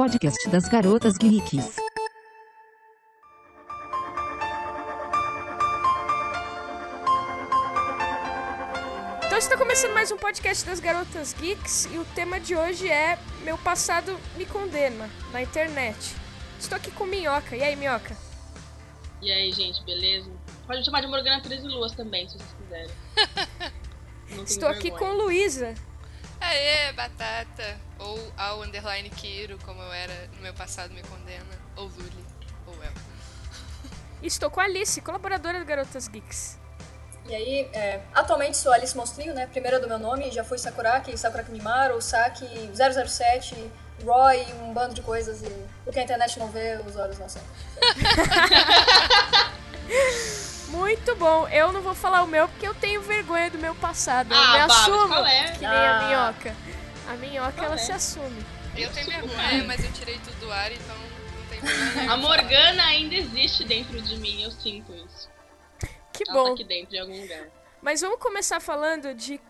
podcast das garotas geeks. Então está começando mais um podcast das Garotas Geeks e o tema de hoje é Meu passado me condena na internet. Estou aqui com Minhoca. E aí, Minhoca? E aí, gente, beleza? Pode me chamar de Morgana 13 Luas também, se vocês quiserem. Estou aqui com vergonha. Luísa. Aê, batata! Ou ao underline Kiro, como eu era no meu passado me condena. Ou Luli. Ou eu. Estou com a Alice, colaboradora do Garotas Geeks. E aí, é, atualmente sou Alice Monstrinho, né? Primeira do meu nome, já fui Sakuraki, Sakuraki Mimaru, Saki, 007, Roy, um bando de coisas e o que a internet não vê, os olhos não sentem. Muito bom. Eu não vou falar o meu porque eu tenho vergonha do meu passado. Eu Ah, me Babs, assumo é? que nem a Ah. Minhoca. A Minhoca, Qual ela é? se assume. Eu tenho vergonha, mas eu tirei tudo do ar, então não tem problema. A Morgana ainda existe dentro de mim, eu sinto isso. Que Ela bom. tá aqui dentro, em algum lugar. Mas vamos começar falando de.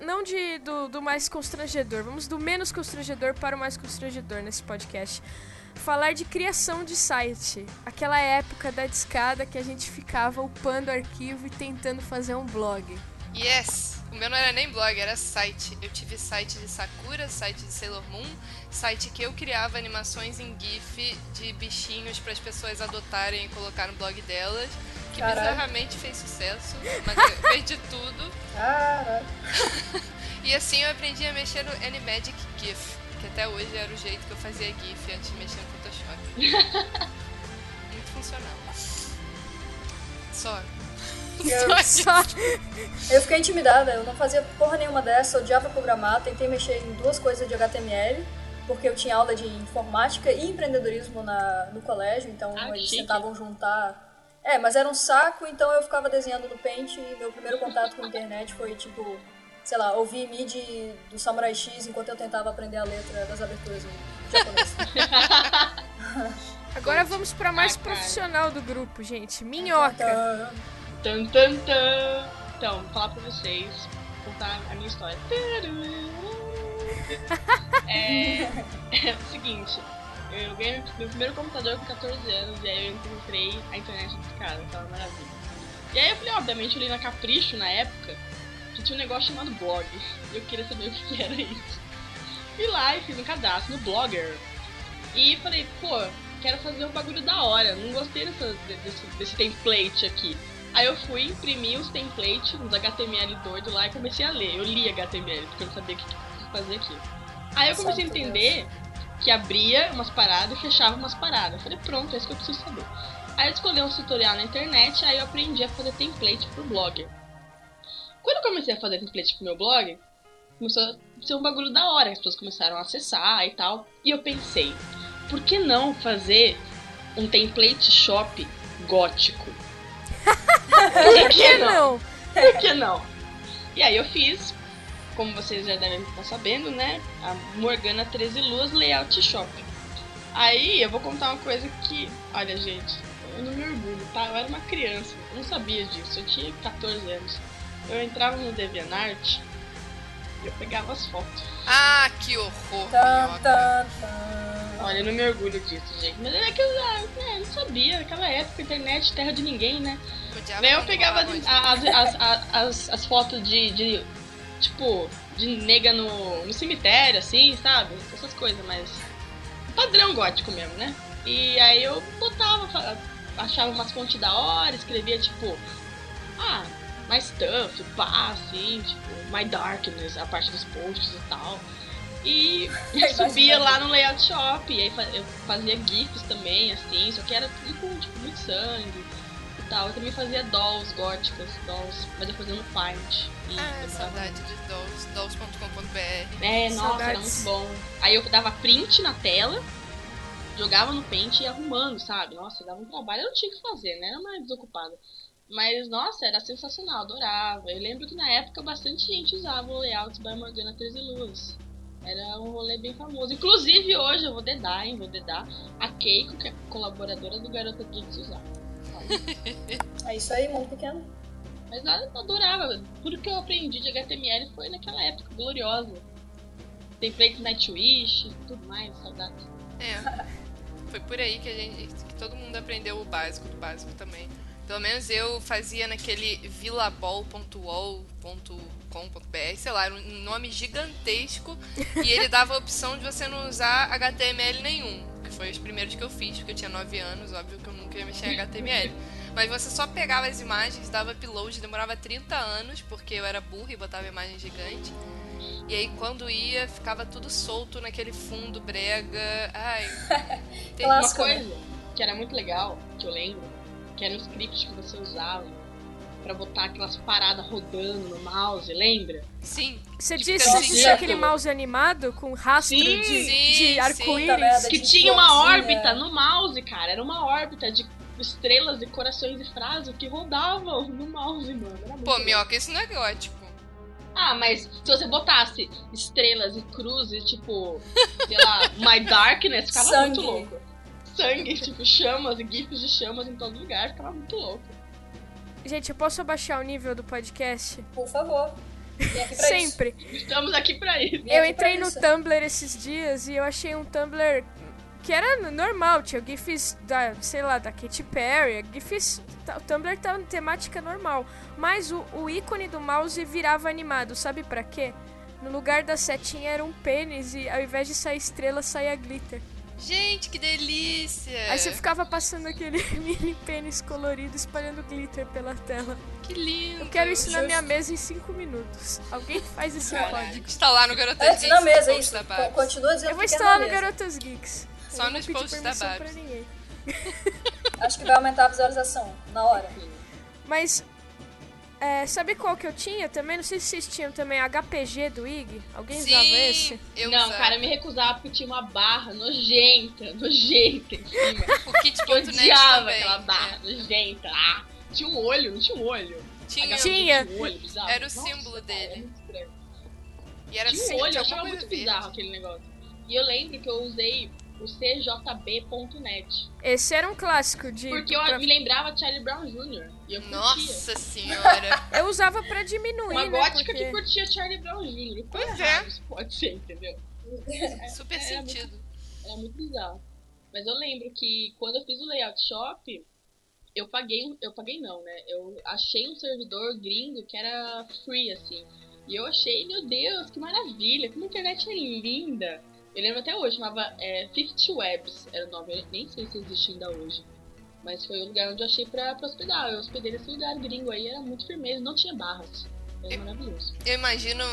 Não de do, do mais constrangedor, vamos do menos constrangedor para o mais constrangedor nesse podcast. Falar de criação de site. Aquela época da discada que a gente ficava upando arquivo e tentando fazer um blog. Yes! O meu não era nem blog, era site. Eu tive site de Sakura, site de Sailor Moon, site que eu criava animações em GIF de bichinhos para as pessoas adotarem e colocar no blog delas, que Caralho. bizarramente fez sucesso, mas eu perdi tudo. Caralho. E assim eu aprendi a mexer no Animagic GIF, que até hoje era o jeito que eu fazia GIF antes de mexer no Photoshop. Muito funcional. Só. Eu, Só. eu fiquei intimidada, eu não fazia porra nenhuma dessa, odiava programar, tentei mexer em duas coisas de HTML, porque eu tinha aula de informática e empreendedorismo na, no colégio, então Ah, eles chique. tentavam juntar. É, mas era um saco, então eu ficava desenhando no Paint e meu primeiro contato com a internet foi tipo, sei lá, ouvir MIDI do Samurai X enquanto eu tentava aprender a letra das aberturas em japonês. Agora vamos para mais Ah, profissional do grupo, gente. Minhoca. Então, Tan, tan, tan. Então, vou falar pra vocês, contar a minha história. É, é o seguinte, eu ganhei meu primeiro computador com 14 anos e aí eu encontrei a internet de cara, tava maravilha. E aí eu falei, obviamente, eu li na Capricho na época, que tinha um negócio chamado blog. E eu queria saber o que era isso. Fui lá e fiz um cadastro no Blogger. E falei, pô, quero fazer um bagulho da hora. Não gostei dessa- desse, desse template aqui. Aí eu fui, imprimi os templates, uns HTML doido lá e comecei a ler. Eu li HTML, porque eu não sabia o que fazer aqui. Aí eu comecei a entender que abria umas paradas e fechava umas paradas. Eu falei, pronto, é isso que eu preciso saber. Aí eu escolhi um tutorial na internet, aí eu aprendi a fazer template pro Blogger. Quando eu comecei a fazer template pro meu blog, começou a ser um bagulho da hora, as pessoas começaram a acessar e tal. E eu pensei, por que não fazer um template shop gótico? Por que não? Por que não? E aí eu fiz, como vocês já devem estar sabendo, né? A Morgana 13 Luas Layout Shop. Aí eu vou contar uma coisa que, olha gente, eu não me orgulho, tá? Eu era uma criança, eu não sabia disso, eu tinha 14 anos. Eu entrava no DeviantArt e eu pegava as fotos. Ah, que horror! tan, minhoca. tan, tan. Olha, eu não me orgulho disso, gente. Mas é que eu, ah, é, eu não sabia, naquela época, internet, terra de ninguém, né? Odiava Daí eu pegava as, as, as, as, as fotos de, de. Tipo, de nega no, no cemitério, assim, sabe? Essas coisas, mas. Padrão gótico mesmo, né? E aí eu botava, achava umas fontes da hora, escrevia tipo. Ah, my stuff, pá, assim, tipo, my darkness, a parte dos posts e tal. E eu subia lá no layout shop, e aí eu fazia GIFs também, assim, só que era tudo com tipo, muito sangue e tal. Eu também fazia dolls góticas, dolls, mas eu fazia no Paint. Ah, saudade de dolls, dolls.com.br. é, nossa, era Saudades. muito bom. Aí eu dava print na tela, jogava no Paint e ia arrumando, sabe? Nossa, dava um trabalho, eu não tinha o que fazer, né? Era mais desocupada. Mas, nossa, era sensacional, adorava. Eu lembro que na época bastante gente usava o layout by Morgana 13 Luz. Era um rolê bem famoso. Inclusive hoje eu vou dedar, hein? Vou dedar a Keiko, que é colaboradora do Garota Geeks usar. É isso aí, mundo pequeno. Mas eu adorava. Tudo que eu aprendi de HTML foi naquela época gloriosa. template Nightwish e tudo mais, saudades. É. Foi por aí que a gente. que todo mundo aprendeu o básico do básico também. Pelo menos eu fazia naquele villaball.wall.com.br, sei lá, era um nome gigantesco e ele dava a opção de você não usar HTML nenhum, que foi os primeiros que eu fiz, porque eu tinha 9 anos, óbvio que eu nunca ia mexer em HTML. Mas você só pegava as imagens, dava upload, demorava 30 anos, porque eu era burra e botava imagem gigante. E aí quando ia, ficava tudo solto naquele fundo brega. Ai. terrível. Uma Clássico, né? coisa que era muito legal, que eu lembro, que era um script que você usava pra botar aquelas paradas rodando no mouse, lembra? Sim. Você Que disse, você assim, certo. aquele mouse animado com rastro Sim, de, de arco-íris? Que tinha uma órbita no mouse, cara. Era uma órbita de estrelas e corações e frases que rodavam no mouse, mano. Era muito Pô. Mioca, isso não é gótico. Ah, mas se você botasse estrelas e cruzes, tipo, sei lá, My Darkness, ficava Sangue. muito louco. Sangue, tipo, chamas e gifs de chamas em todo lugar, ficava muito louco. Gente, eu posso abaixar o nível do podcast? Por favor. Pra isso. Sempre. Estamos aqui pra isso. Eu entrei no isso. Tumblr esses dias e eu achei um Tumblr que era normal, tinha GIFs da, sei lá, da Katy Perry, GIFs, tá- o Tumblr tá em temática normal, mas o, o ícone do mouse virava animado, sabe pra quê? No lugar da setinha era um pênis e ao invés de sair estrela, saía glitter. Gente, que delícia! Aí você ficava passando aquele mini pênis colorido espalhando glitter pela tela. Que lindo! Eu quero isso na minha mesa em 5 minutos. Alguém faz esse Caralho. código. Instalar no Garotas Antes Geeks na mesa, isso. da Co- Babs. Continua dizendo Eu vou instalar no mesa. Garotas Geeks. Só Eu nos posts da permissão Babs. pra ninguém. Acho que vai aumentar a visualização na hora. Mas é, sabe qual que eu tinha também? Não sei se vocês tinham também HPG do IG. Alguém usava Sim, esse? eu não, usava. cara, eu me recusava porque tinha uma barra nojenta, nojenta em cima. O Eu Kit.net odiava também. aquela barra é. nojenta. Ah, tinha um olho, não tinha um olho. Tinha, Tinha. um olho bizarro. Era o Nossa, símbolo cara, dele. muito estranho. e era Tinha um sempre olho, eu achava muito verde. bizarro aquele negócio. E eu lembro que eu usei o cjb.net. Esse era um clássico de. Porque eu pra- me lembrava Charlie Brown Jr. E eu curtia. Nossa senhora. Eu usava pra diminuir, Uma né? gótica porque- que curtia Charlie Brown Jr. Pois é. Isso pode ser, entendeu? Super É, é muito- sentido. Era muito bizarro. Mas eu lembro que quando eu fiz o layout shop, eu paguei, um- eu paguei não, né? Eu achei um servidor gringo que era free, assim. E eu achei, meu Deus, que maravilha, como a internet é linda. Eu lembro até hoje, chamava é, 50 Webs, era o nome, eu nem sei se existe ainda hoje. Mas foi o lugar onde eu achei pra, pra hospedar. Eu hospedei nesse lugar gringo aí, era muito firmeza, não tinha barras. Era maravilhoso. Eu imagino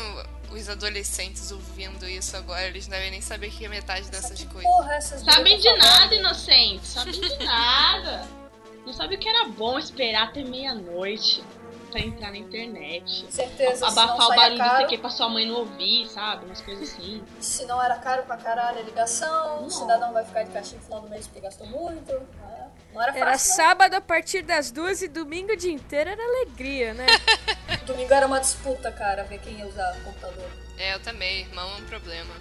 os adolescentes ouvindo isso agora, eles não devem nem saber que é metade dessas Que coisas. porra é essas Sabem de nada, inocentes. Sabem de nada. Não sabe o que era bom esperar até meia-noite pra entrar na internet. Certeza, Abafar o barulho disso aqui pra sua mãe não ouvir, sabe? Umas coisas assim. se não era caro pra caralho a ligação, Não. o cidadão vai ficar de castigo no final do mês porque gastou muito. né? Não era Era fácil, sábado a partir das duas e domingo o dia inteiro era alegria, né? Domingo era uma disputa, cara, ver quem ia usar o computador. É, eu também, irmão é um problema.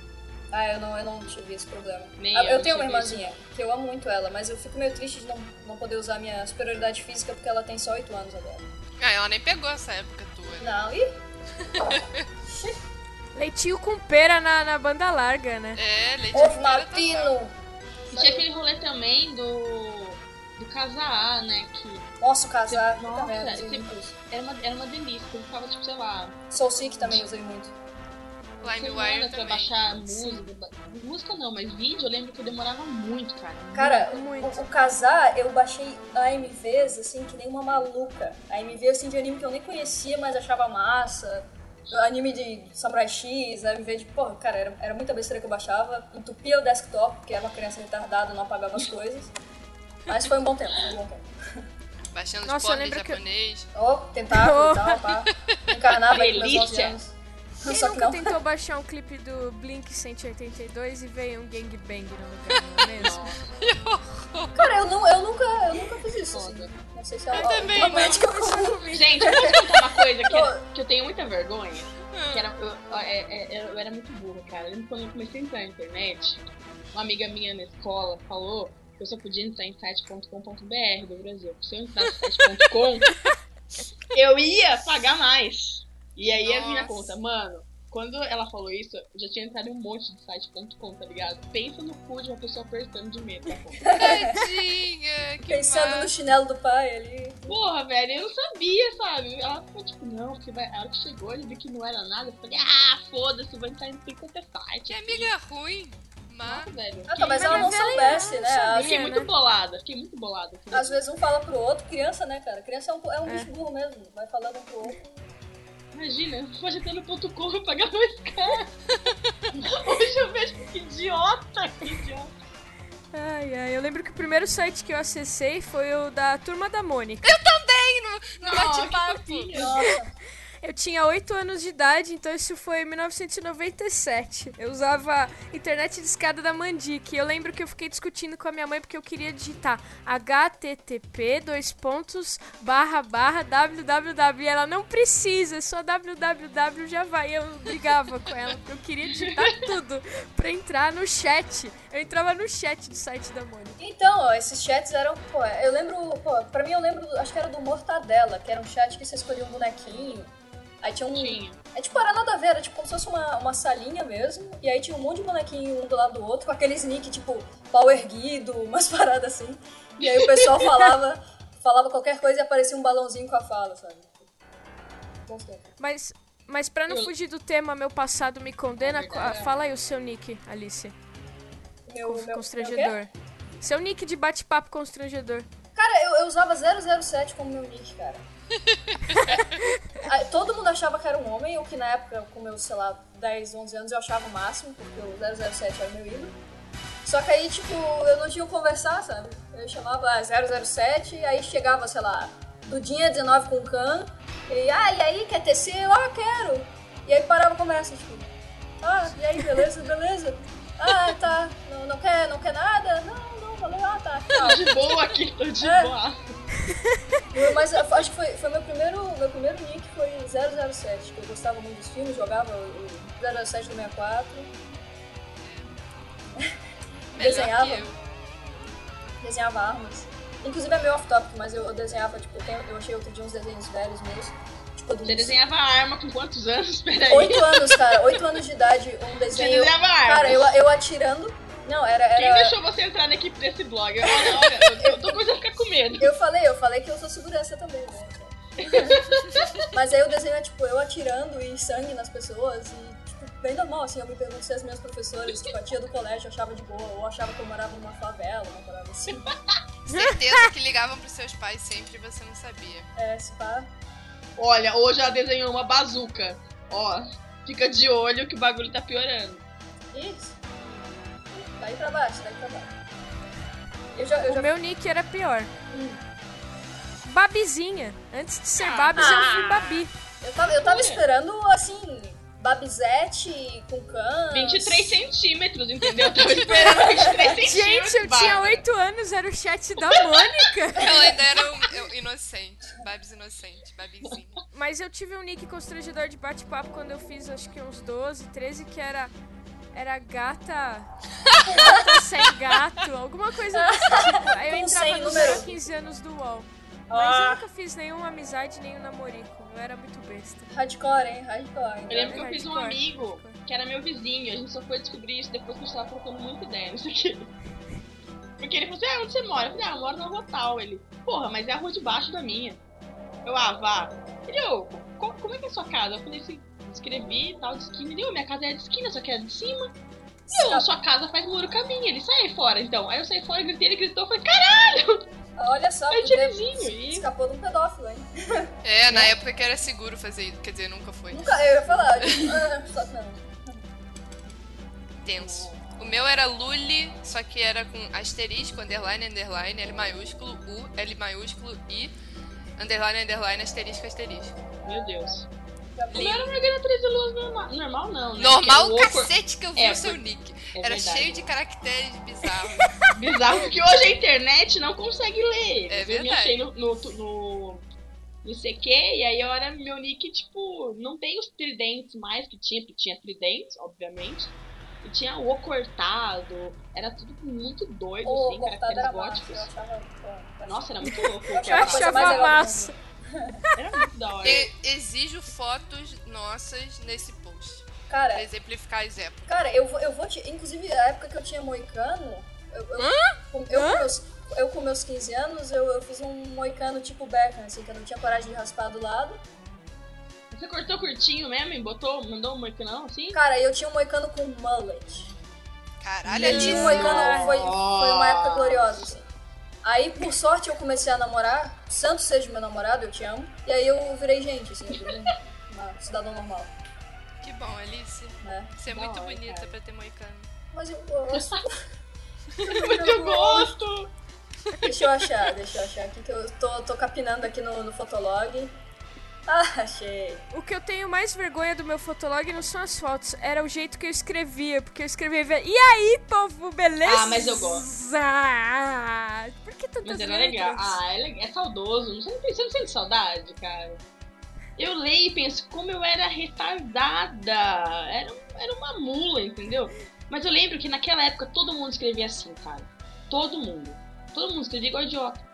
Ah, eu não, eu não tive esse problema. Nem Ah, eu eu tenho uma tive isso. irmãzinha, que eu amo muito ela, mas eu fico meio triste de não, não poder usar minha superioridade física porque ela tem só 8 anos agora. Ah, ela nem pegou essa época tua. né? Não, e Leitinho com pera na, na banda larga, né? É, ovo feira total. matino! E tinha aquele rolê também do. do casar, né? Que Nossa, o casar, puta Nossa, merda, usei esse- muito isso. era uma, era uma delícia. Eu ficava, tipo, sei lá, Soul Sick também usei muito. LimeWire pra também. baixar música. Música não, mas vídeo eu lembro que demorava muito, cara. Cara, Muito. o, o casar, eu baixei AMVs, assim, que nem uma maluca. AMV, assim, de anime que eu nem conhecia, mas achava massa. Anime de Samurai X, AMV de... Porra, cara, era, era muita besteira que eu baixava. Entupia o desktop, porque era uma criança retardada, não apagava as coisas. Mas foi um bom tempo, foi um bom tempo. Baixando os Nossa, eu porres lembro que eu- japonês. Ó, tentáculo e tal, pá. Encarnava aí com meus 11 Delícia. anos. Quem Só que nunca não. tentou baixar um clipe do Blink 182 e veio um gangbang no lugar, não é mesmo? Cara, eu, não, eu, nunca, eu nunca fiz isso, assim. Não sei se é Eu uma também que eu Gente, eu posso contar uma coisa que, era- que eu tenho muita vergonha? Que era, eu, é- é- eu era muito burra, cara. Eu quando eu comecei a entrar na internet, uma amiga minha na escola falou que eu só podia entrar em site.com.br do Brasil. Se eu entrasse em site.com, eu ia pagar mais. E aí vir a Nossa. conta, mano. quando ela falou isso, eu já tinha entrado em um monte de site.com, tá ligado? Pensa no cu de uma pessoa apertando de medo, tá? Tadinha, que Pensando má. no chinelo do pai ali. Porra, velho, eu não sabia, sabe? Ela ficou tipo, não, porque vai... a hora que chegou, ele viu que não era nada. Eu falei, ah, foda-se, vai entrar em tudo quanto é site. Que amiga ruim. Nossa, velho. Ah, tá, mas ela não ela soubesse, não né? sabia. Fiquei né? muito bolada, fiquei muito bolada. Às vezes um fala pro outro, criança, né, cara? Criança é um, é um É. bicho burro mesmo. Vai falando um pro outro. Imagina, eu no ponto .com e pagar dois caras. Hoje eu vejo que idiota, que idiota. Ai, ai, eu lembro que o primeiro site que eu acessei foi o da Turma da Mônica. Tem no, no Nossa, que bate-papo. Eu tinha 8 anos de idade, então isso foi em 1997. Eu usava internet de escada da Mandic. Eu lembro que eu fiquei discutindo com a minha mãe porque eu queria digitar http dois pontos barra barra www. E ela não precisa, só www já vai. Eu brigava com ela porque eu queria digitar tudo pra entrar no chat. Eu entrava no chat do site da Mônica. Então, ó, esses chats eram, pô, eu lembro, pô, pra mim eu lembro, acho que era do Mortadela, que era um chat que você escolhia um bonequinho, aí tinha um... Tinha. É tipo, era nada a ver, era tipo como se fosse uma, uma salinha mesmo, e aí tinha um monte de bonequinho um do lado do outro, com aqueles nick, tipo, pau erguido, umas paradas assim, e aí o pessoal falava, falava qualquer coisa e aparecia um balãozinho com a fala, sabe? Mas, mas pra não fugir do tema, meu passado me condena, É verdade. fala aí o seu nick, Alice. Meu, meu, meu constrangedor. quê? Seu nick de bate-papo constrangedor. Cara, eu, eu usava 007 como meu nick, cara. Achava que era um homem, o que na época, com meus, sei lá, 10, 11 anos, eu achava o máximo, porque o 007 era o meu ídolo. Só que aí, tipo, eu não tinha o conversar, sabe? Eu chamava ah, 007, e aí chegava, sei lá, Dudinha 19 com Khan, e ah, e aí, quer tecer? Eu, ah, quero. E aí parava a conversa, tipo, ah, e aí, beleza, beleza? Ah, tá, não, não quer, não quer nada? Não, valeu, ah, tá. Tô de boa aqui, tô de É. boa. Mas eu acho que foi, foi meu primeiro meu primeiro nick foi 007, que eu gostava muito dos filmes, jogava o o 007 do 64, Melhor Desenhava. que eu. desenhava armas. Inclusive é meio off-topic, mas eu, eu desenhava, tipo, eu achei outro dia uns desenhos velhos meus. Tipo, Você dos desenhava arma com quantos anos? Peraí. 8 anos, cara, 8 anos de idade, um Você desenho. desenhava arma. Cara, eu, eu atirando. Não, era. Quem era deixou você entrar na equipe desse blog? Olha, olha, eu, eu tô começando a ficar com medo. Eu falei, eu falei que eu sou segurança também, né? Mas aí o desenho é tipo eu atirando e sangue nas pessoas e tipo, bem normal, assim, eu me pergunto se as minhas professoras, tipo, a tia do colégio achava de boa, ou achava que eu morava numa favela, uma parada assim. Certeza que ligavam pros seus pais sempre e você não sabia. É, se pá. Olha, hoje ela desenhou uma bazuca. Ó, fica de olho que o bagulho tá piorando. Isso. Daí pra baixo, daí pra baixo. Eu já, eu O já meu nick era pior. Hum. Babizinha. Antes de ser Babs, eu fui Babi. Eu tava, eu tava esperando, assim, Babizete com can. 23 centímetros, entendeu? Eu tava esperando 23 centímetros. Gente, eu tinha Bárbara. 8 anos, era o chat da Mônica. Ela ainda era um, eu- inocente. Babs inocente, Babizinha. Mas eu tive um nick constrangedor de bate-papo quando eu fiz acho que uns 12, 13, que era. Era gata. Gata sem gato, alguma coisa desse tipo. Aí eu entrava nos número. 15 anos do UOL. Mas Ah. eu nunca fiz nenhuma amizade, nem um namorico. Eu era muito besta. Hardcore, hein? Hardcore. Eu lembro que eu fiz um Hardcore. amigo que era meu vizinho. A gente só foi descobrir isso depois que a gente tava trocando muita ideia nisso aqui. Porque ele falou assim: ah, onde você mora? Eu falei: ah, eu moro na rua tal. Ele, porra, mas é a rua de baixo da minha. Eu, ah, vá. Ele, ô, co- como é que é a sua casa? Eu falei assim: escrevi e tal, de esquina. Ele, ô, minha casa é de esquina, só que é de cima. E eu, sua casa faz muro com a minha. Ele, sai aí fora então. Aí eu saí fora, gritei, ele gritou, falei: caralho, Olha só, podia- vizinho. E escapou de um pedófilo, hein? É, na época que era seguro fazer isso. Quer dizer, nunca foi. Nunca, eu ia falar, ah, só que não. Tenso. O meu era Luli, só que era com asterisco, underline, underline, L maiúsculo, U, L maiúsculo, I, underline, underline, asterisco, asterisco. meu Deus. Não era Morgana 13 Luas normal. Normal não, né? Normal Porque o cacete que eu vi É, o seu nick. É Era verdade. cheio de caracteres bizarros. Bizarro, porque hoje a internet não consegue ler. É Eu me verdade. achei no, no, no, no CQ, e aí eu era meu nick, tipo, não tem os tridentes mais que tinha, porque tinha tridentes, obviamente. E tinha o cortado, era tudo muito doido, O assim, caracteres massa, góticos. eu achava... Nossa, era muito louco Eu Eu achava massa. Era muito da hora. E exijo fotos nossas nesse post. Pra Cara, exemplificar as épocas. cara, eu vou, eu vou te. Inclusive, a época que eu tinha moicano, eu, eu, com, eu, Hã? com meus, eu com meus 15 anos, eu, eu fiz um moicano tipo Beckham, assim, que eu não tinha coragem de raspar do lado. Você cortou curtinho mesmo e botou, mandou um moicanão assim? Cara, eu tinha um moicano com mullet. Caralho, E tinha um moicano, foi, foi uma época gloriosa, assim. Aí, por sorte, eu comecei a namorar. Santo seja meu namorado, eu te amo. E aí eu virei gente, assim, virei uma cidadão normal, Que bom, Alice. né? Você é muito hora, bonita cara. pra ter moicano. Mas eu gosto. Mas eu gosto! Deixa eu achar, deixa eu achar aqui que eu tô, tô capinando aqui no, no Fotolog. Ah, achei. O que eu tenho mais vergonha do meu fotolog não são as fotos, era o jeito que eu escrevia, porque eu escrevia, e aí, povo, beleza? Ah, mas eu gosto. Por que tantas Mas era letras? legal. Ah, é, é saudoso. Você não, você não sente saudade, cara? Eu leio e penso como eu era retardada. Era, era uma mula, entendeu? Mas eu lembro que naquela época todo mundo escrevia assim, cara. Todo mundo. Todo mundo escrevia igual idiota.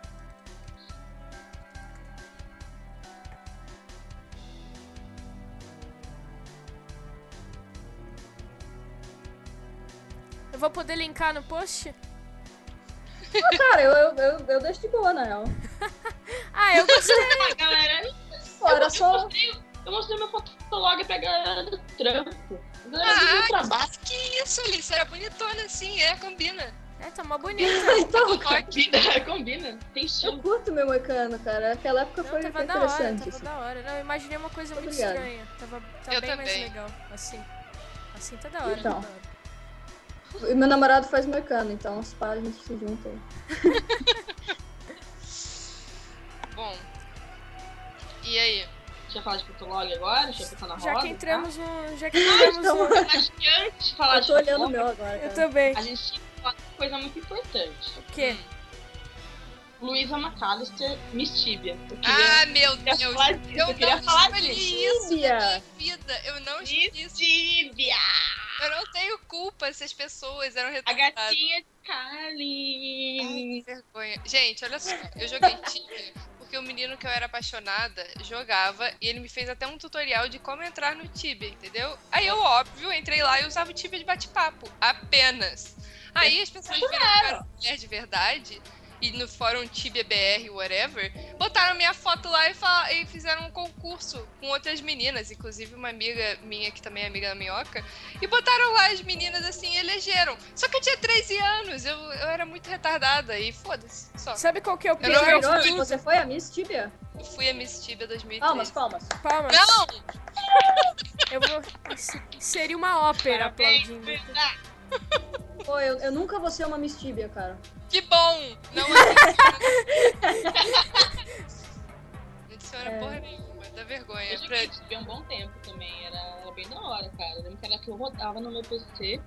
Vou poder linkar no post? Ah, cara, eu, eu, eu, eu deixo de boa, na real. Ah, eu gostei. A galera. Pô, Eu só. mostrei, eu mostrei meu fotolog pra galera do trampo. Ah, trabalho. que isso, Alice? Era bonitona assim, é, combina. É, tá mó bonita. Então, cara, Combina, combina. Tem eu estilo. curto meu moicano, cara. Aquela época Não, foi, tava da hora, interessante. tava assim. da hora. Não, eu imaginei uma coisa muito Obrigada. estranha. Tava, tá Eu bem mais também. legal, assim. Assim tá da hora, Então. tá da hora. E meu namorado faz moicano, então os pais a gente se junta aí. Bom. E aí? Deixa eu falar de fotolog agora, deixa eu pensar na roda. Já que tá? entramos no. Já que entramos então- no. Acho que antes de falar Eu de tô olhando o fotolog, meu agora, Eu cara. também. a gente tinha que falar de uma coisa muito importante. O quê? Luísa McAllister, Miss Tibia. Eu Ah, meu Deus! Eu eu queria não falar disso. vida. Eu não escolhi Miss isso. Tibia! Eu não tenho culpa se as pessoas eram A retardadas. gatinha de Carly. que vergonha. Gente, olha só. Eu joguei Tibia porque o menino que eu era apaixonada jogava e ele me fez até um tutorial de como entrar no Tibia, entendeu? Aí eu, óbvio, entrei lá e usava o Tibia de bate-papo. Apenas. Aí as pessoas viram que eu era mulher de verdade e no fórum Tibia BR, whatever, botaram minha foto lá e, fala- e fizeram um concurso com outras meninas, inclusive uma amiga minha, que também é amiga da Minhoca, e botaram lá as meninas assim e elegeram. Só que eu tinha 13 anos, eu, eu era muito retardada e foda-se, só. Sabe qual que é o Eu pior não- você foi a Miss Tibia? Eu fui a Miss Tibia 2013. Palmas, palmas. Palmas. Não! Eu vou. Seria uma ópera Parabéns, aplaudindo. Pô, eu, eu nunca vou ser uma Miss Tibia, cara. Que bom! Não é. Isso era É. porra nenhuma, dá vergonha. Eu Pra- Tibia um bom tempo também. Era, era bem da hora, cara. Eu lembro que era que eu rodava no meu PC.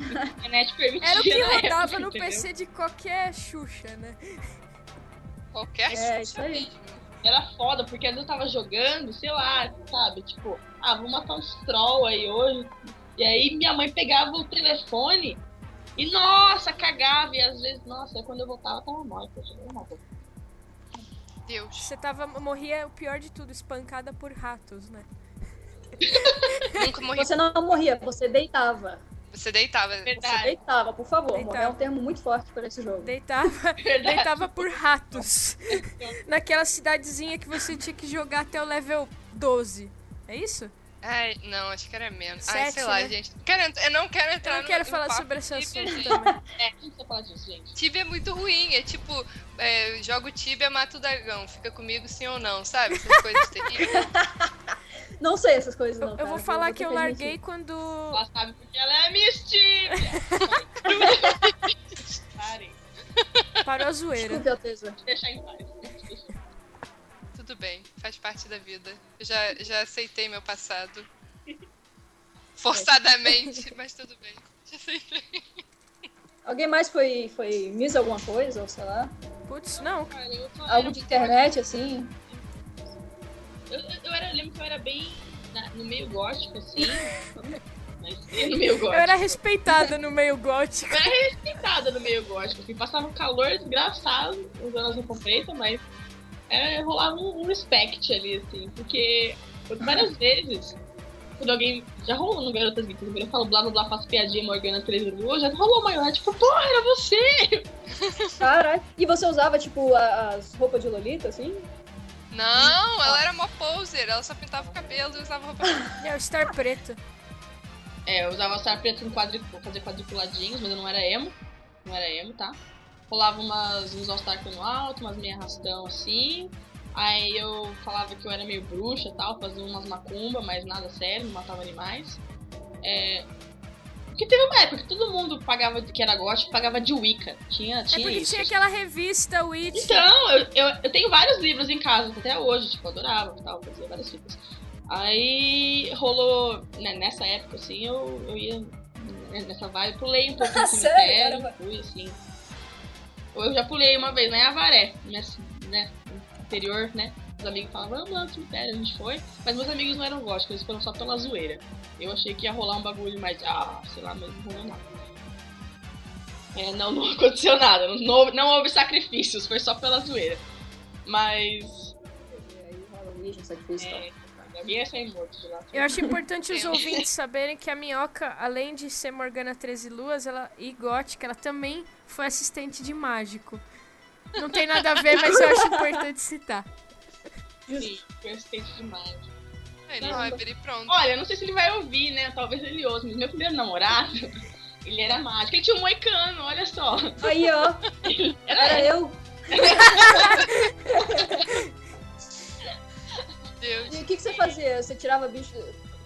A internet permitia Era o que na época, rodava no entendeu? PC de qualquer Xuxa, né? Qualquer É, Xuxa. Era foda, porque às vezes eu tava jogando, sei lá, sabe? Tipo, ah, vou matar uns troll aí hoje. E aí minha mãe pegava o telefone e, nossa, cagava. E às vezes, nossa, quando eu voltava, eu tava morta. Deus. Você tava. Morria o pior de tudo, espancada por ratos, né? Nunca morri. Você não morria, você deitava. Você deitava. Você Verdade, deitava, por favor. Deitava. Morrer é um termo muito forte para esse jogo. Deitava, verdade. deitava por ratos. Naquela cidadezinha que você tinha que jogar até o level 12. É isso? Ai, não, acho que era menos. Ai, Sete, sei lá, né? gente. Quero eu não quero entrar Eu não quero no falar sobre esse Tibia, assunto gente. também. É, gente precisa falar disso, gente. Tibia é muito ruim, é tipo, é, jogo Tibia, mata o dragão, fica comigo sim ou não, sabe? Essas coisas terríveis. Não sei essas coisas, não. Eu cara. vou falar vou que eu larguei quando. Ela sabe porque ela é Miss Tibia. Parem, Parou a zoeira. Desculpe, Alteza. deixa em paz. Tudo bem, faz parte da vida. Eu já, já aceitei meu passado. Forçadamente, mas tudo bem. Já aceitei. Alguém mais foi, foi Miss alguma coisa, ou sei lá? Putz, não. Cara, eu Algo de internet, assim? Eu, eu, era, eu lembro que eu era bem na- no meio gótico, assim. Mas bem no meio gótico. Eu era respeitada no meio gótico. Eu era respeitada no meio gótico, assim, passava um calor desgraçado usando as roupas pretas, mas é, rolava um, um respect ali, assim, porque várias vezes quando alguém. Já rolou no Garotas Geeks, quando eu falo blá blá blá, faço piadinha, Morgana 13 Lua, já rolou maior, tipo, porra, era você! Caralho. E você usava, tipo, a- as roupas de Lolita, assim? Não, ela era mó poser, ela só pintava o cabelo e usava roupa. É o Star Preto. É, eu usava saia preta em quadricu... fazer quadriculadinhos, mas eu não era emo. Não era emo, tá? Rolava umas, uns all-star no alto, umas meia arrastão assim. Aí eu falava que eu era meio bruxa e tal, fazia umas macumba, mas nada sério, não matava animais. É... Porque teve uma época que todo mundo pagava, que era gótico, pagava de Wicca. Tinha, É tinha porque isso. tinha aquela revista Witch. Então, eu, eu, eu tenho vários livros em casa até hoje, tipo, eu adorava e tal, fazia várias fitas. Aí rolou, né, nessa época, assim, eu, eu ia nessa vibe, pulei um pouco no cemitério, fui assim. Ou eu já pulei uma vez, mas em Avaré, né, no interior, né? Os amigos falavam, vamos lá no cemitério, a gente foi. Mas meus amigos não eram góticos, eles foram só pela zoeira. Eu achei que ia rolar um bagulho mais, ah, sei lá, mas não rolou nada. É, não, não aconteceu nada, não, não, houve- não houve sacrifícios, foi só pela zoeira. Mas. Aí rola origem, sacrifício tal. É, alguém ia sair morto de lá. Eu acho importante os Eu- ouvintes saberem que a Minhoca, além de ser Morgana 13 Luas ela, e gótica, ela também foi assistente de mágico. Não tem nada a ver, mas eu acho importante citar. Sim, foi assistente demais. Aí não, é e pronto. Olha, eu não sei se ele vai ouvir, né? Talvez ele ouça, mas meu primeiro namorado, ele era mágico. Ele tinha um moicano, olha só. Aí, ó. Era eu. Deus. E o que, que você fazia? Você tirava bicho.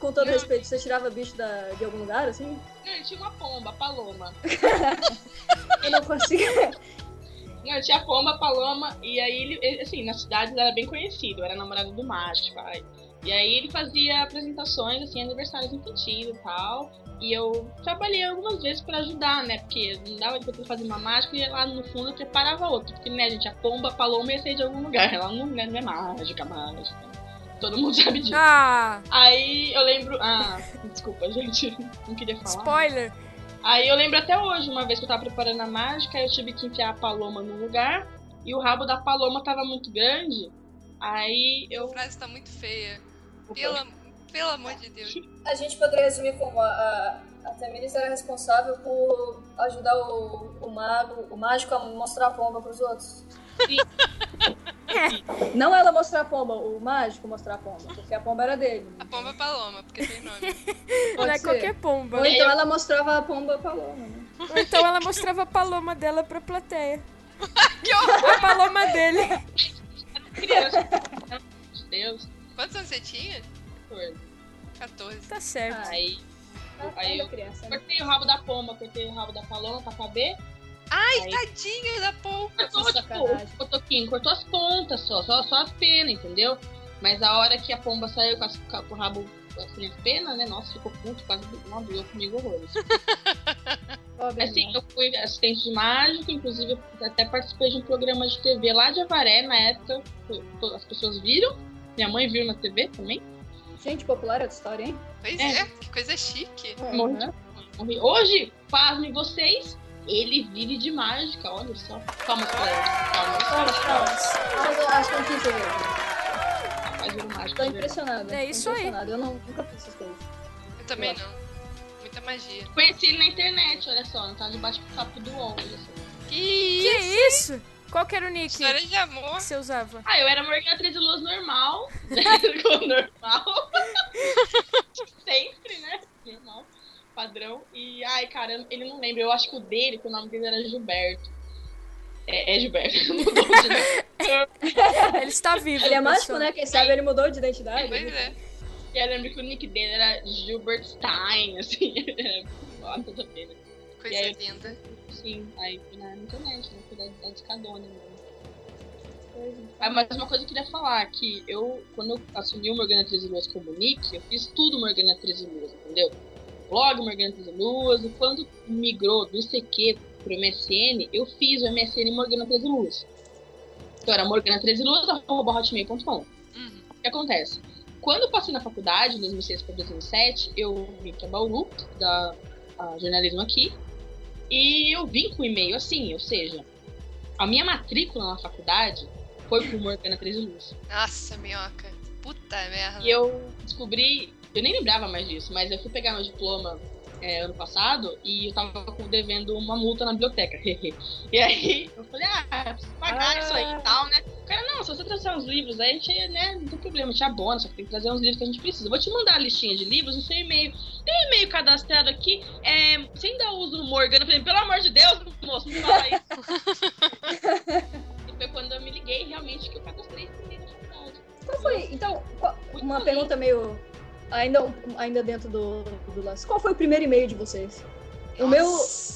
Com todo Não. respeito, você tirava bicho da, de algum lugar, assim? Não, ele tinha uma pomba, a paloma. Eu não consigo. Não, ele tinha a pomba, a paloma, e aí ele, assim, na cidade ele era bem conhecido, era namorado do mágico, pai. E aí ele fazia apresentações, assim, aniversários infantis e tal. E eu trabalhei algumas vezes pra ajudar, né? Porque não dava pra ele fazer uma mágica e lá no fundo eu preparava outra. Porque, né, gente, a pomba, a paloma ia sair de algum lugar. Ela não, né, não é mágica, mágica. Todo mundo sabe disso. Ah, Aí eu lembro. Ah, desculpa, gente. Não queria falar. spoiler. Aí eu lembro até hoje, uma vez que eu tava preparando a mágica, eu tive que enfiar a paloma num lugar e o rabo da paloma tava muito grande. Aí A eu. frase tá muito feia. Pelo, pelo amor de Deus. A gente poderia resumir como a, a, a Temiris era responsável por ajudar o, o mago, o mágico a mostrar a pomba pros outros. Não ela mostrar a pomba, o mágico mostrar a pomba, porque a pomba era dele. A pomba paloma, porque tem nome. Não é ser. qualquer pomba. Ou então ela mostrava a pomba paloma, né? Ou então ela mostrava a paloma dela pra plateia. A paloma dele. Deus. Quantos anos você tinha? coisa. 14. Tá certo. Aí Ah, Aí ainda eu- criança, né? cortei o rabo da pomba, cortei o rabo da paloma pra caber. Ai, Aí- tadinho da pomba. Cortou, tipo, sacanagem. o toquinho, cortou as pontas só, só, só as penas, entendeu? Mas a hora que a pomba saiu com, as, com o rabo assim, as penas, né? Nossa, ficou puto, quase uma doeu comigo horrores. Assim, eu fui assistente de mágico, inclusive eu até participei de um programa de TV lá de Avaré, na época, as pessoas viram, minha mãe viu na TV também. Gente, popular é outra história, hein? Pois É. é, que coisa chique. Morri de morri. Hoje, pasmem vocês, ele vive de mágica, olha só. Palmas pra ele, palmas. Palmas, palmas. Mas eu acho que eu não quis ver. Rapaz, virou mágico. Tô de verdade. impressionada. É isso aí. impressionada. Eu não, nunca fiz essas coisas. Eu também não. Muita magia. Conheci ele na internet, olha só, não tá debaixo do papo do UOL, olha só. Que Que isso? isso? Qual que era o nick História de amor. que você usava? Ah, eu era Morgana 13 Luz normal, né? Normal. Sempre, né? Normal, padrão. E, ai, cara, ele não lembra. Eu acho que o dele, que o nome dele era Gilberto. É, é Gilberto, mudou de nome. Ele está vivo. Ele é mágico, né? Quem sabe ele mudou de identidade. Pois é. E eu lembro que o nick dele era Gilbert Stein, assim. Ó, tudo bem, né? Coisa aí- linda. Sim, aí fui na internet, né? Fui da, da Discadona mesmo. Ah, mas uma coisa que eu queria falar, que eu, quando eu assumi o Morgana 13 Luas como nick, eu fiz tudo Morgana 13 Luas, entendeu? Blog Morgana 13 Luas, e quando migrou do ICQ pro MSN, eu fiz o MSN Morgana 13 Luas. Então era Morgana 13 Luas, arroba hotmail.com. Uhum. O que acontece? Quando eu passei na faculdade, em 2006 para 2007, eu vim para Bauru, da jornalismo aqui, e eu vim com e-mail assim, ou seja, a minha matrícula na faculdade foi por Morgana 13 Luz. Nossa, minhoca. Puta merda. E eu descobri Eu nem lembrava mais disso, mas eu fui pegar meu diploma é, ano passado e eu tava devendo uma multa na biblioteca. e aí eu falei, ah, eu preciso pagar Ah. isso aí e tal, né? O cara, não, se você trazer uns livros aí, a gente, né, não tem problema, a gente abona, só que tem que trazer uns livros que a gente precisa. Eu Vou te mandar a listinha de livros no seu e-mail. Tem um e-mail cadastrado aqui. É, você ainda usa o Morgan? Eu falei, pelo amor de Deus, moço, não fala isso. e foi quando eu me liguei realmente que eu cadastrei esse livro de verdade. Qual foi? Então, qual- uma pergunta meio. Ainda, ainda dentro do, do lance. Qual foi o primeiro e-mail de vocês? O meu,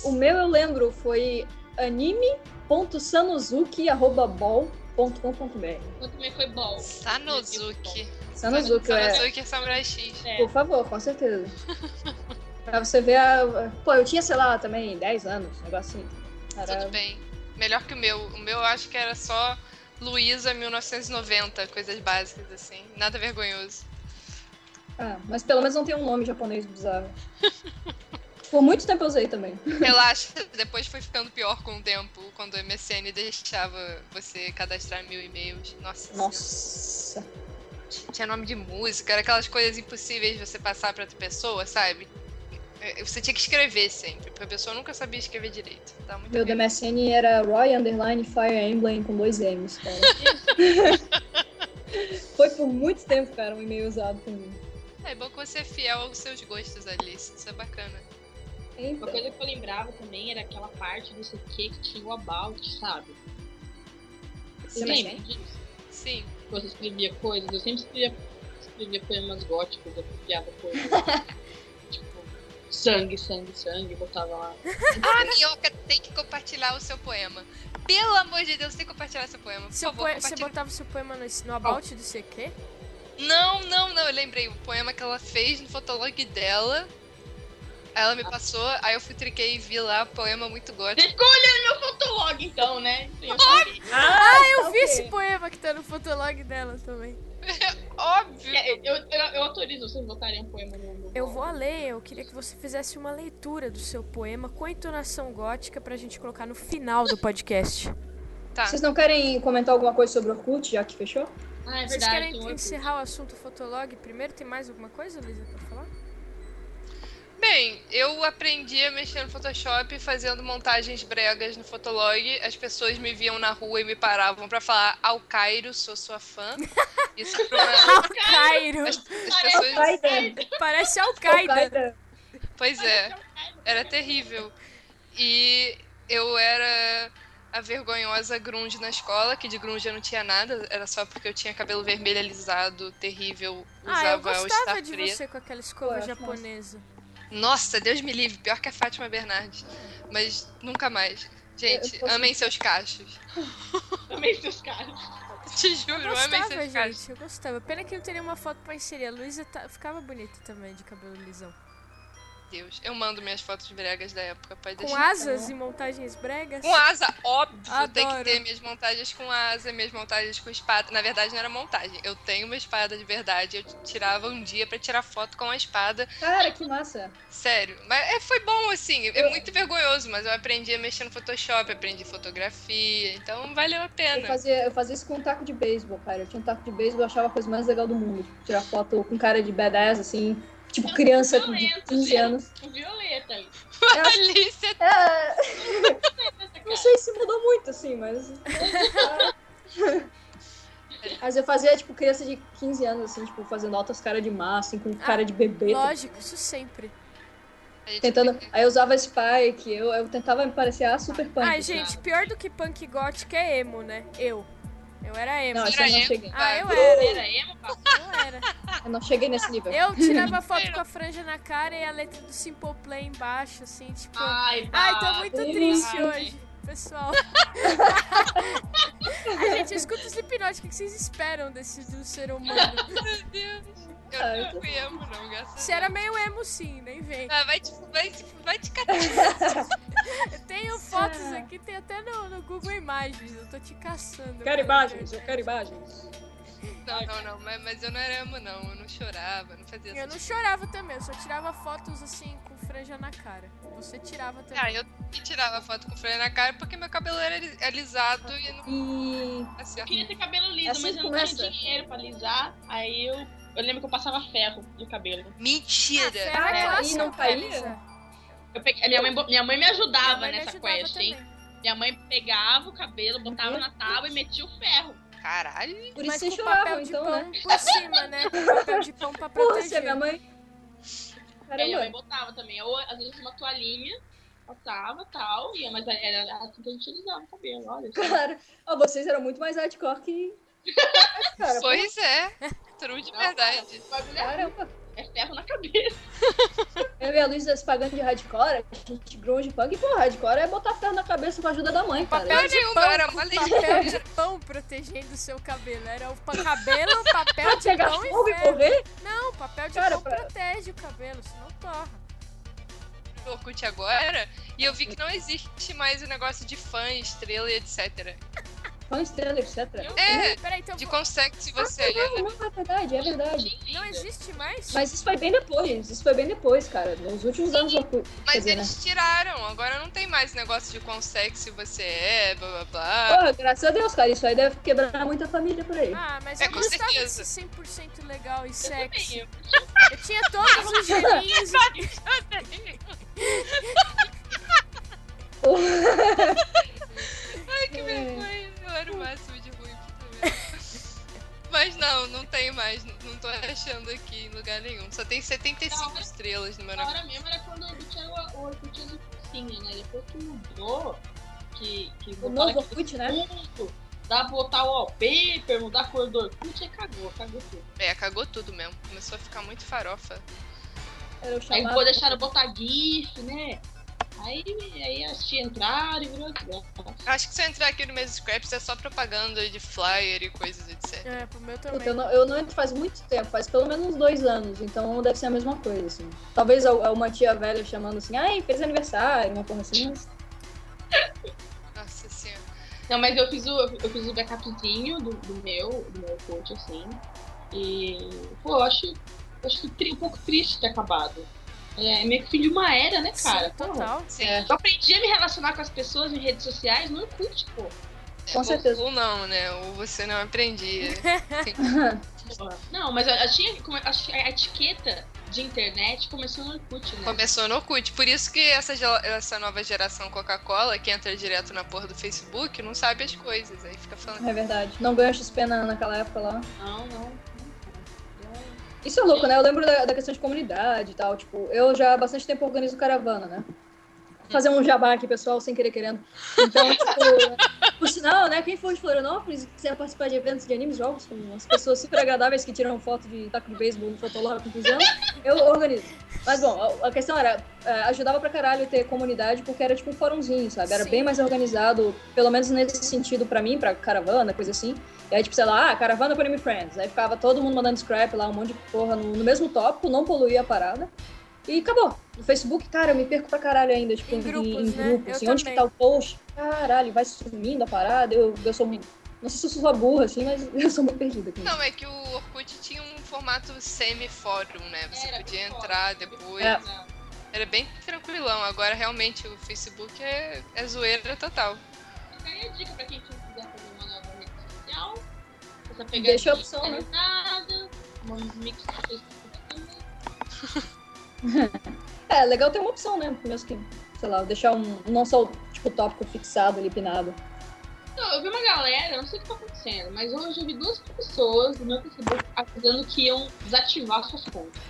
o meu eu lembro foi anime.sanosuki.bol.com.br. Então também foi bom. Sanosuke. Sanosuki, é. Sanosuke é Samurai X. É. Por favor, com certeza. pra você ver a. Pô, eu tinha, sei lá, também 10 anos, um negócio assim. Era... Tudo bem. Melhor que o meu. O meu eu acho que era só Luísa 1990, coisas básicas assim. Nada vergonhoso. Ah, mas pelo menos não tem um nome japonês bizarro. Por muito tempo eu usei também. Relaxa, depois foi ficando pior com o tempo, quando o MSN deixava você cadastrar mil e-mails. Nossa. Senhora. Nossa. Tinha nome de música, era aquelas coisas impossíveis de você passar pra outra pessoa, sabe? É, Você tinha que escrever sempre, porque a pessoa nunca sabia escrever direito. Tá Meu bem. DMSN era Roy Underline Fire Emblem com dois M's, cara. Foi por muito tempo, cara, um e-mail usado por mim. É bom que você é fiel aos seus gostos, Alice. Isso é bacana. Uma Então, coisa que eu lembrava também era aquela parte do CQ que tinha o about, sabe? Você lembra disso? Sim. Você escrevia coisas, eu sempre escrevia, escrevia poemas góticos, eu copiava coisas. tipo, sangue, sangue, sangue, botava lá. Ah, Minhoca tem que compartilhar o seu poema. Pelo amor de Deus, tem que compartilhar seu poema. Por Seu favor, poe- Você botava seu poema no, no about do CQ? Não, não, não. Eu lembrei. O poema que ela fez no fotolog dela. Aí ela me passou, aí eu fui triquei e vi lá, poema muito gótico. Ficou olhando meu fotolog então, né? Sabia. Ah, Eu tá vi ok. esse poema que tá no fotolog dela também. Óbvio! É, Eu, eu, eu autorizo vocês botarem um poema no. no- Eu vou a ler, eu queria que você fizesse uma leitura do seu poema com a entonação gótica pra gente colocar no final do podcast. Tá. Vocês não querem comentar alguma coisa sobre o Orkut, já que fechou? Ah, é Vocês verdade. querem um Orkut. encerrar o assunto fotolog primeiro? Tem mais alguma coisa, Luísa, pra falar? Bem, eu aprendi a mexer no Photoshop fazendo montagens bregas no Fotolog. As pessoas me viam na rua e me paravam pra falar ao Cairo, sou sua fã. Isso pra uma... Cairo! as, as pessoas. Al-Qaeda. Parece. Al-Qaeda. Pois é, era terrível. E eu era a vergonhosa grunge na escola, que de grunge eu não tinha nada, era só porque eu tinha cabelo vermelho alisado, terrível, Ah, eu usava gostava de preto. você com aquela escova Pô, japonesa. Nossa, Deus me livre, pior que a Fátima Bernardes. Mas nunca mais. Gente, Eu amem seus cachos. Também seus caras. Te juro, Eu amem gostava, seus gente, cachos. eu gostava. Pena que não teria uma foto pra inserir. A Luísa tá- ficava bonita também, de cabelo lisão. Deus, eu mando minhas fotos bregas da época, pode Com asas e montagens bregas. Com asa, óbvio, tem que Adoro. ter minhas montagens com asa, minhas montagens com espada. Na verdade, não era montagem. Eu tenho uma espada de verdade. Eu tirava um dia pra tirar foto com a espada. Cara, que massa. Sério. Mas é, foi bom, assim. É muito vergonhoso, mas eu aprendi a mexer no Photoshop, aprendi fotografia. Então valeu a Eu pena. fazia, eu fazia isso com um taco de beisebol, cara. Eu tinha um taco de beisebol eu achava a coisa mais legal do mundo. Tirar foto com cara de badass, assim. Tipo, criança de violento, 15 né? anos. Com violeta ali. Alice, É, não sei se mudou muito, assim, mas. Mas eu fazia, tipo, criança de 15 anos, assim, tipo, fazendo altas caras de má, assim, com cara de bebê. Lógico, isso sempre. a gente Tentando. Aí eu usava Spike, eu, eu tentava me parecer a Super Punk. Ai, gente, pior do que punk gótica é emo, né? Eu. Eu era emo. Não, eu não emo, cheguei. Ah, eu era. Era emo. Eu era. Eu não cheguei nesse nível. Eu tirava foto com a franja na cara e a letra do Simple Play embaixo, assim, tipo. Ai, Ai, tô muito Ai. triste hoje, pessoal. Ai, gente, eu escuto o Slipknot, o que vocês esperam desse do ser humano? Meu Deus. Eu Ah, não fui emo, não, graças a Você era meio emo sim, nem vem. Ah, vai te, vai, te, vai te catar. Eu tenho fotos aqui, tem até no, no Google Imagens, eu tô te caçando. Quero imagens, eu quero imagens. Não, não, não, mas, mas eu não era emo, não. Eu não chorava, não fazia Eu não chorava também, eu só tirava fotos assim com franja na cara. Você tirava também. Ah, eu que tirava foto com freio na cara porque meu cabelo era ali- alisado e não E. assim. Eu queria ter cabelo liso, Assim mas eu não tinha dinheiro pra alisar. Aí eu eu lembro que eu passava ferro no cabelo. Mentira! ferro Ah, é e clássico, não caía? Peguei- minha, mãe, minha mãe me ajudava mãe me nessa ajudava quest, hein? também. Minha mãe pegava o cabelo, botava na tábua e metia o ferro. Caralho! Por isso Mas com papel choravam, de então, pão né? por cima, né? Com papel de pão pra proteger. se a minha mãe... Aí minha mãe Caramba. botava também. Ou às vezes uma toalhinha, passava e tal. E, mas era assim que a gente utilizava o cabelo, olha. Cara, ó, vocês eram muito mais hardcore que... Cara, Pois é, true de Não, verdade. É, Caramba. É ferro na cabeça. Eu e a Luísa se pagando de hardcore, a gente grunge punk. E, pô, hardcore é botar ferro na cabeça com a ajuda da mãe, cara. Papel de nenhuma, pão, era uma papel de pão protegendo o seu cabelo. Era o cabelo, papel Pra de pegar pão fogo e e ferro. correr? Não, papel de Cara, pão pra- protege o cabelo, senão torra. no Orkut agora e eu vi que não existe mais o negócio de fã, estrela e etc. Fã estrela, etc. É, Peraí, então de consegue se você Não, não, é verdade, é verdade. não existe mais? Mas isso foi bem depois, isso foi bem depois, cara. Nos últimos anos do Orkut. Quer Mas dizer, né? eles tiraram, agora não tem mais negócio de consegue se você é, blá blá blá. Porra, graças a Deus, cara. Isso aí deve quebrar muita família por aí. Ah, mas É, eu com gostava certeza. desse 100% legal e Eu sexy. também. Eu tinha todos os gelinhos. Ai, que vergonha. Eu era o máximo de ruim também. Mas não, não tem mais. Não tô achando aqui em lugar nenhum. Só tem 75 Não, estrelas no meu Na hora mesmo era quando o Orkut era o Orkut azulzinho, né? Depois que mudou, que, que O novo Orkut, né? Dá pra botar o wallpaper, mudar a cor do Orkut, aí cagou, cagou tudo. É, cagou tudo mesmo. Começou a ficar muito farofa. Era o Aí depois deixaram botar GIF, né? Aí, aí as tia entraram e virou desgraça. Acho que se eu entrar aqui no meus scraps é só propaganda de flyer e coisas etc. É, pro meu Puta, também. eu, não, eu não entro faz muito tempo, faz pelo menos uns dois anos, então deve ser a mesma coisa, assim. Talvez al- uma tia velha chamando assim, ai, fez aniversário, uma coisa assim, mas. Nossa senhora. Não, mas eu fiz o, eu fiz o backupzinho do, do meu, do meu Orkut, assim. E, pô, eu acho, eu acho tri- um pouco triste ter acabado. É meio que fim de uma era, né, cara? Sim, Porra. total. Sim. É. Eu aprendi a me relacionar com as pessoas em redes sociais no Orkut, pô. Com certeza. Ou não, né? Ou você não aprendia. Não, mas eu, eu tinha, como- acho que a etiqueta de internet começou no Orkut, né? Começou no Orkut. Por isso que essa, essa nova geração Coca-Cola, que entra direto na porra do Facebook, não sabe as coisas. Aí fica falando. É verdade. Não ganhou XP na, naquela época lá. Não, não. Isso é louco, né? Eu lembro da, da questão de comunidade e tal. Tipo, eu já há bastante tempo organizo caravana, né? Fazer um jabá aqui, pessoal, sem querer querendo. Então, tipo, por sinal, né? Quem for de Florianópolis e quiser participar de eventos de animes, jogos, com umas pessoas super agradáveis que tiram foto de taco de beisebol no Fotolog com 15 anos, eu organizo. Mas bom, a, a questão era, é, ajudava pra caralho ter comunidade, porque era tipo um fórumzinho, sabe? Era Sim. bem mais organizado, pelo menos nesse sentido pra mim, pra caravana, coisa assim. E aí, tipo, sei lá, ah, caravana para Anime Friends. Aí ficava todo mundo mandando scrap lá, um monte de porra no, no mesmo tópico, não poluía a parada. E acabou. No Facebook, cara, eu me perco pra caralho ainda, tipo, Em em, grupos, em né? grupos. Eu assim, onde que tá o post? Caralho, vai sumindo a parada. Eu, eu sou muito. Não sei se eu sou burra, assim, mas eu sou muito perdida com isso. Não, é que o Orkut tinha um formato semi-fórum, né? Você Era podia entrar fórum. depois. É. Era bem tranquilão. Agora, realmente, o Facebook é, é zoeira total. Fica aí a dica pra quem social. Essa pegadinha Deixa a opção, né? Um mix. É, legal ter uma opção, né? Mesmo que, sei lá, deixar um. Não só o tipo, tópico fixado ali, pinado. Não, eu vi uma galera, não sei o que tá acontecendo, mas hoje eu vi duas pessoas no meu Facebook avisando que iam desativar suas contas.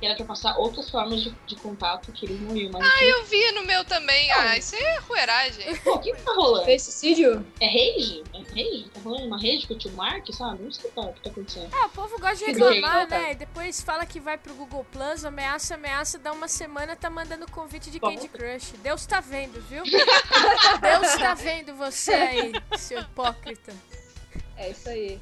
Que era pra passar outras formas de, de contato que eles não iam mais. Ah, Eu vi no meu também. Ah, isso é rueragem. Pô, o que que tá rolando? Facecídio? É rage? É rage? Tá rolando uma rage com o tio Mark, sabe? Não sei o que tá, o que tá acontecendo. Ah, o povo gosta de reclamar, né? E depois fala que vai pro Google Plus, ameaça, ameaça, dá uma semana, tá mandando convite de Bom. Candy Crush. Deus tá vendo, viu? Deus tá vendo você aí, seu hipócrita. É isso aí.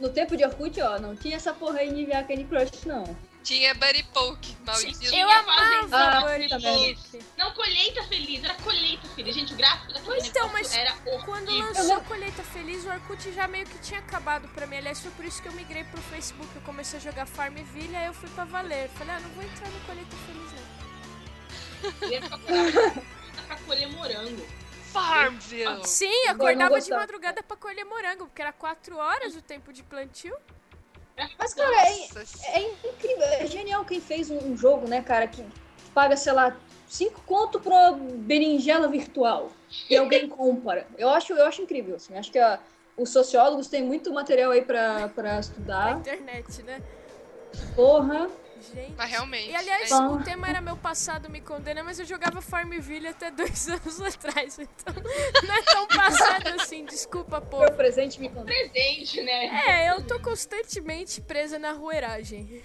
No tempo de Orkut, ó, não tinha essa porra aí de enviar Candy Crush, não. Tinha Buddy Poke, maldito. Eu amava Ah, Buddy. Poke. Não, colheita feliz, era colheita feliz. Gente, o gráfico daquele Mas então, mas era Quando horrível. lançou Colheita Feliz, o Orkut já meio que tinha acabado pra mim. Aliás, foi por isso que eu migrei pro Facebook. Eu comecei a jogar Farmville, aí eu fui pra valer. Falei, ah, não vou entrar no Colheita Feliz, não. Era pra colher- pra colher morango. Farmville. Sim, acordava de madrugada pra colher morango, porque era 4 horas o tempo de plantio. Mas, cara, é, Nossa, é incrível, é genial quem fez um, jogo, né, cara, que paga, sei lá, 5 conto pra berinjela virtual e alguém compra. Eu acho, eu acho incrível, assim. Acho que a- os sociólogos têm muito material aí pra, pra Na estudar. internet, né? Porra. Gente. Mas realmente. E aliás, é- o tema era meu passado me condena, mas eu jogava Farmville até dois anos atrás, então não é tão passado assim, desculpa, Meu povo. presente me conta. Presente, né? É, eu tô constantemente presa na rueragem.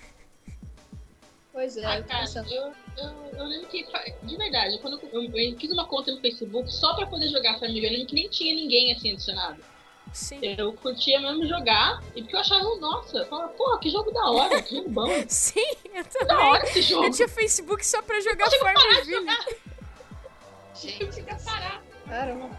Pois é, Ah, cara, eu, eu, eu lembro que, de verdade, quando eu, eu, eu fiz uma conta no Facebook só pra poder jogar Family, eu lembro que nem tinha ninguém assim adicionado. Sim. Eu curtia mesmo jogar, e porque eu achava, nossa, eu falava, porra, que jogo da hora, que jogo bom, Sim, eu da também. hora esse jogo. Eu tinha Facebook só pra jogar Farmville. Gente, conseguia parar. Caramba.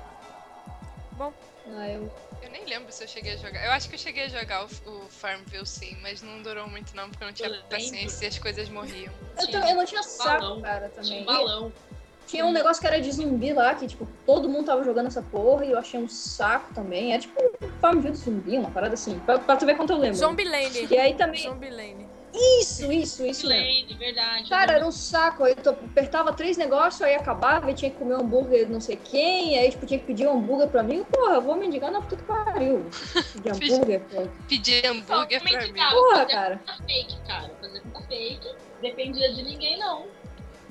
Bom. Ah, eu... eu nem lembro se eu cheguei a jogar. Eu acho que eu cheguei a jogar o, o Farmville sim, mas não durou muito não, porque eu não tinha Eu paciência e as coisas morriam. Eu, Tinha eu não tinha saco, balão. cara, Tinha também. um balão. Tinha um negócio que era de zumbi lá, que, tipo, todo mundo tava jogando essa porra e eu achei um saco também. É tipo um Farmville zumbi, uma parada assim. Pra, pra tu ver quanto eu lembro. Zombie Lane. E aí também. Zombie Lane. Isso, isso, isso mesmo. Lane, verdade. Cara, era um saco. Aí tu apertava três negócios, aí acabava e tinha que comer um hambúrguer de não sei quem. Aí, tipo, tinha que pedir um hambúrguer pra mim. Porra, eu vou mendigar na puta que pariu. Pedir hambúrguer, pô. Pedir hambúrguer pra mim. Porra, fazer cara. conta fake, cara. Fazer conta fake. Dependia de ninguém, não.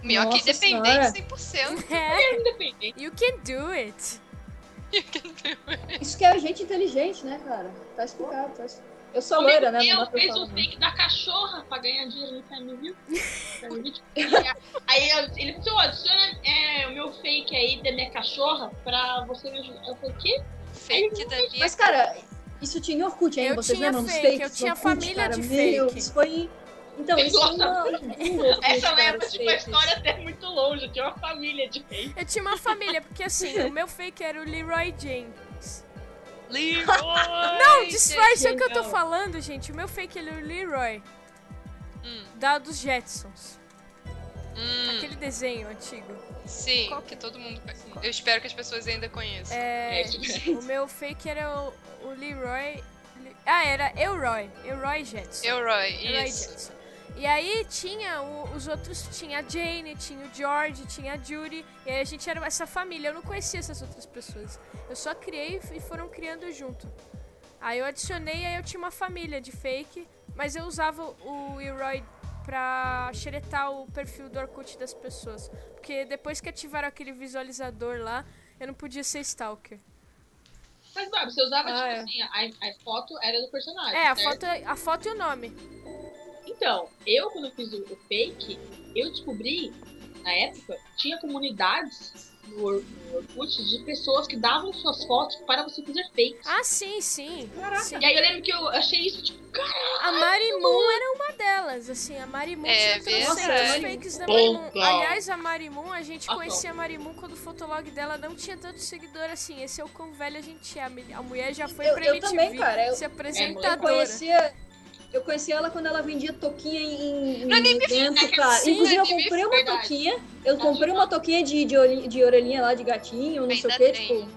Pior que Nossa independente senhora. 100%. É, Independente. you can do it. Isso que é gente inteligente, né, cara? Tá explicado. Tá... explicado. Eu sou loira, né? Não dá Eu pra fez o não. fake da cachorra pra ganhar dinheiro no Family Aí ele falou, adiciona é, o meu fake aí da minha cachorra pra você me ajudar. Eu falei, o quê? Fake da minha. Mas, cara, isso tinha Orkut, hein? Eu Vocês tinha lembram dos fake, fakes eu tinha Orkut, família cara? de Meu, fake. Isso foi... Então, isso foi uma... um Essa leva, tipo, a fakes. história até muito longe. Eu tinha uma família de fake. Eu tinha uma família, porque assim, o meu fake era o Leroy Jenkins. Leroy! Não, disfarça o que eu tô falando, gente. O meu fake era o Leroy, Hum, da dos Jetsons. hum, Aquele desenho antigo. sim, Qual que todo mundo. Eu espero que as pessoas ainda conheçam. É, É, isso o meu fake era o, o Leroy... Le- Ah, era Elroy. Elroy Jetson. Elroy, Elroy isso. Jetson. E aí tinha o- os outros, tinha a Jane, tinha o George, tinha a Judy, e aí a gente era essa família. Eu não conhecia essas outras pessoas. Eu só criei e foram criando junto. Aí eu adicionei, aí eu tinha uma família de fake, mas eu usava o Elroy pra xeretar o perfil do Orkut das pessoas. Porque depois que ativaram aquele visualizador lá, eu não podia ser stalker. Mas, Bob, você usava, Ah, tipo é. assim, a, a foto era do personagem. É, a certo? foto, a foto e o nome. Então, eu, quando eu fiz o, o fake, eu descobri, na época, tinha comunidades no, no Orkut de pessoas que davam suas fotos para você fazer fakes. Ah, sim, sim. sim. E aí eu lembro que eu achei isso, tipo, cara, A Marimun era uma delas, assim, a Marimun É tinha trocentos fakes da Bom, Marimun. Aliás, a Marimun, a gente Ah, conhecia a Marimun quando o fotolog dela não tinha tanto seguidor assim. Esse é o quão velho a gente é. A mulher já foi Eu- pra eu MTV, também, cara, eu- ser Eu apresentadora. conhecia... Eu conheci ela quando ela vendia toquinha em, em No Anime evento, cara. sim, Inclusive, eu comprei uma Friends, verdade. toquinha. Eu comprei uma toquinha de, de, olhi- de orelhinha lá de gatinho, não sei o quê, tipo...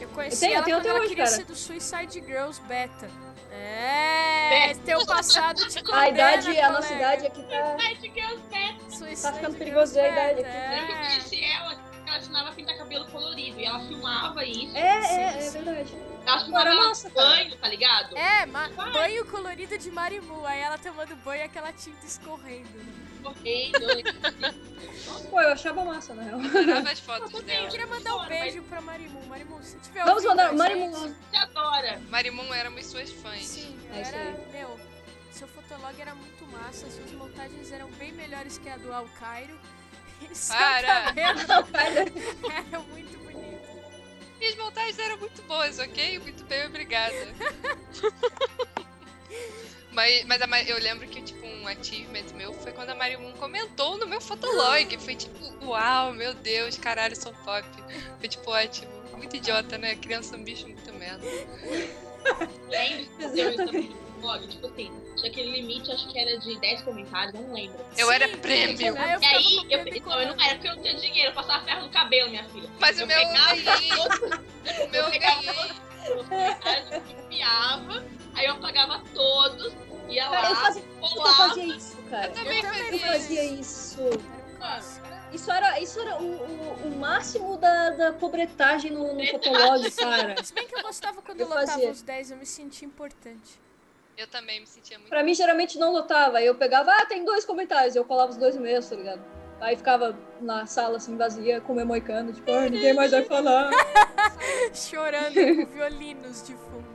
Eu conheci Eu tenho- eu ela tenho quando ela hoje, queria cara. ser do Suicide Girls Beta. É, teu passado te condena, A idade, a nossa idade aqui tá... ai, que eu sei. Suicide tá ficando Girls perigoso a idade Beta, aqui. Eu que eu é. conheci ela, ela ensinava a pintar cabelo colorido. E ela filmava isso. É, é, é sim. verdade. Ela filmava Era ela massa, cara. banho, tá ligado? É, ma- Vai. banho colorido de Marimu. Aí ela tomando banho e aquela tinta escorrendo. né? Correndo. Pô, eu achava massa, na real. Adorava as fotos Eu dela. queria mandar um beijo pra Marimu. Marimu, se tiver Vamos mandar... Você adora. Marimun éramos suas fãs. Sim, É isso era, meu, seu fotolog era muito massa, suas montagens eram bem melhores que a do Alcairo. Seu Para! era muito bonito. Minhas montagens eram muito boas, ok? Muito bem, obrigada. mas mas a eu lembro que, tipo, um achievement meu foi quando a Marimun comentou no meu fotolog. Foi tipo, uau, meu Deus, caralho, sou pop. Foi tipo ótimo. Muito idiota, né? Criança é um bicho muito merda. Também no blog. Tipo assim, tinha aquele limite, acho que era de 10 comentários, não lembro. Eu Sim, era prêmio. Aí eu E aí, eu, copiando e não, eu não era porque eu não tinha dinheiro, eu passava ferro no cabelo, minha filha. Mas eu o meu eu pegava ganhei. todos O meu eu eu pegava ganhei. os comentários, eu enfiava, aí eu apagava todos, Ia Cara, eu lá, fazia, eu olá. fazia isso, cara. Também Eu fazia Eu isso. fazia isso. Mano, Isso era, isso era o, o, o máximo da, da pobretagem no, no Fotolog, cara. Se bem que eu gostava quando Eu eu lotava fazia. os 10, eu me sentia importante. Eu também me sentia muito. Pra mim, geralmente não lotava. Eu pegava, ah, tem dois comentários. Eu colava os dois mesmo, tá ligado? Aí ficava na sala, assim, vazia, comendo moicano. Tipo, ah, ninguém mais vai falar. Chorando com violinos de fundo.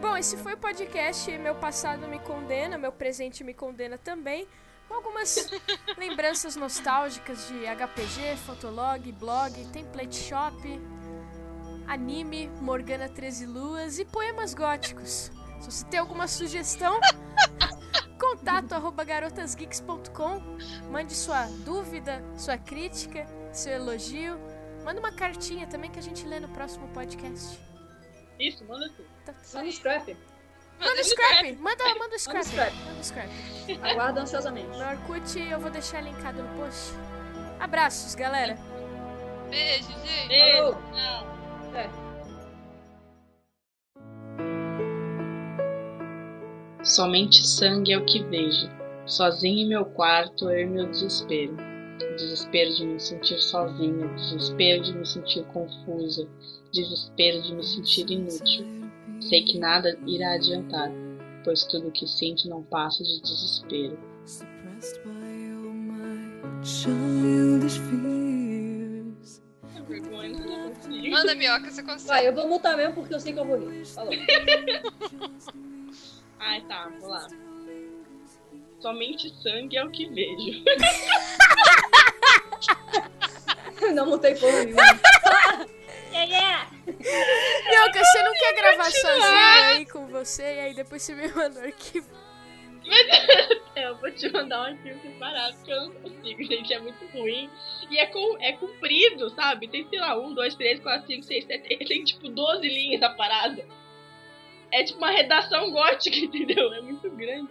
Bom, esse foi o podcast Meu Passado Me Condena, Meu Presente Me Condena também. Com algumas lembranças nostálgicas de HPG, Fotolog, blog, Template Shop, anime, Morgana 13 Luas e poemas góticos. Se você tem alguma sugestão, contato arroba garotasgeeks.com. Mande sua dúvida, sua crítica, seu elogio. Manda uma cartinha também que a gente lê no próximo podcast. isso, manda tudo. Tá- Manda um scrap. Manda o scrap! Manda, manda o scrap! scrap. Manda o scrap. Aguardo ansiosamente. No Orkut eu vou deixar linkado no post. Abraços, galera! Beijo, gente. Beijo. É. Somente sangue é o que vejo. Sozinho em meu quarto, eu e meu desespero. Desespero de me sentir sozinha, desespero de me sentir confusa, desespero de me sentir inútil. Sei que nada irá adiantar, pois tudo que sinto não passa de desespero. Manda, Mioca, você consegue. Vai, eu vou mutar mesmo porque eu sei que eu vou rir. Falou. Ai tá, vou lá. Somente sangue é o que vejo. Não mutei porra nenhuma. Mioca, você não quer gravar sozinha aí com você e aí depois você me manda o arquivo? É, eu vou te mandar um arquivo separado, porque eu não consigo, gente, é muito ruim. E é, com, é comprido, sabe? Tem, sei lá, 1, 2, 3, 4, 5, 6, 7, tem tipo 12 linhas a parada. É tipo uma redação gótica, entendeu? É muito grande.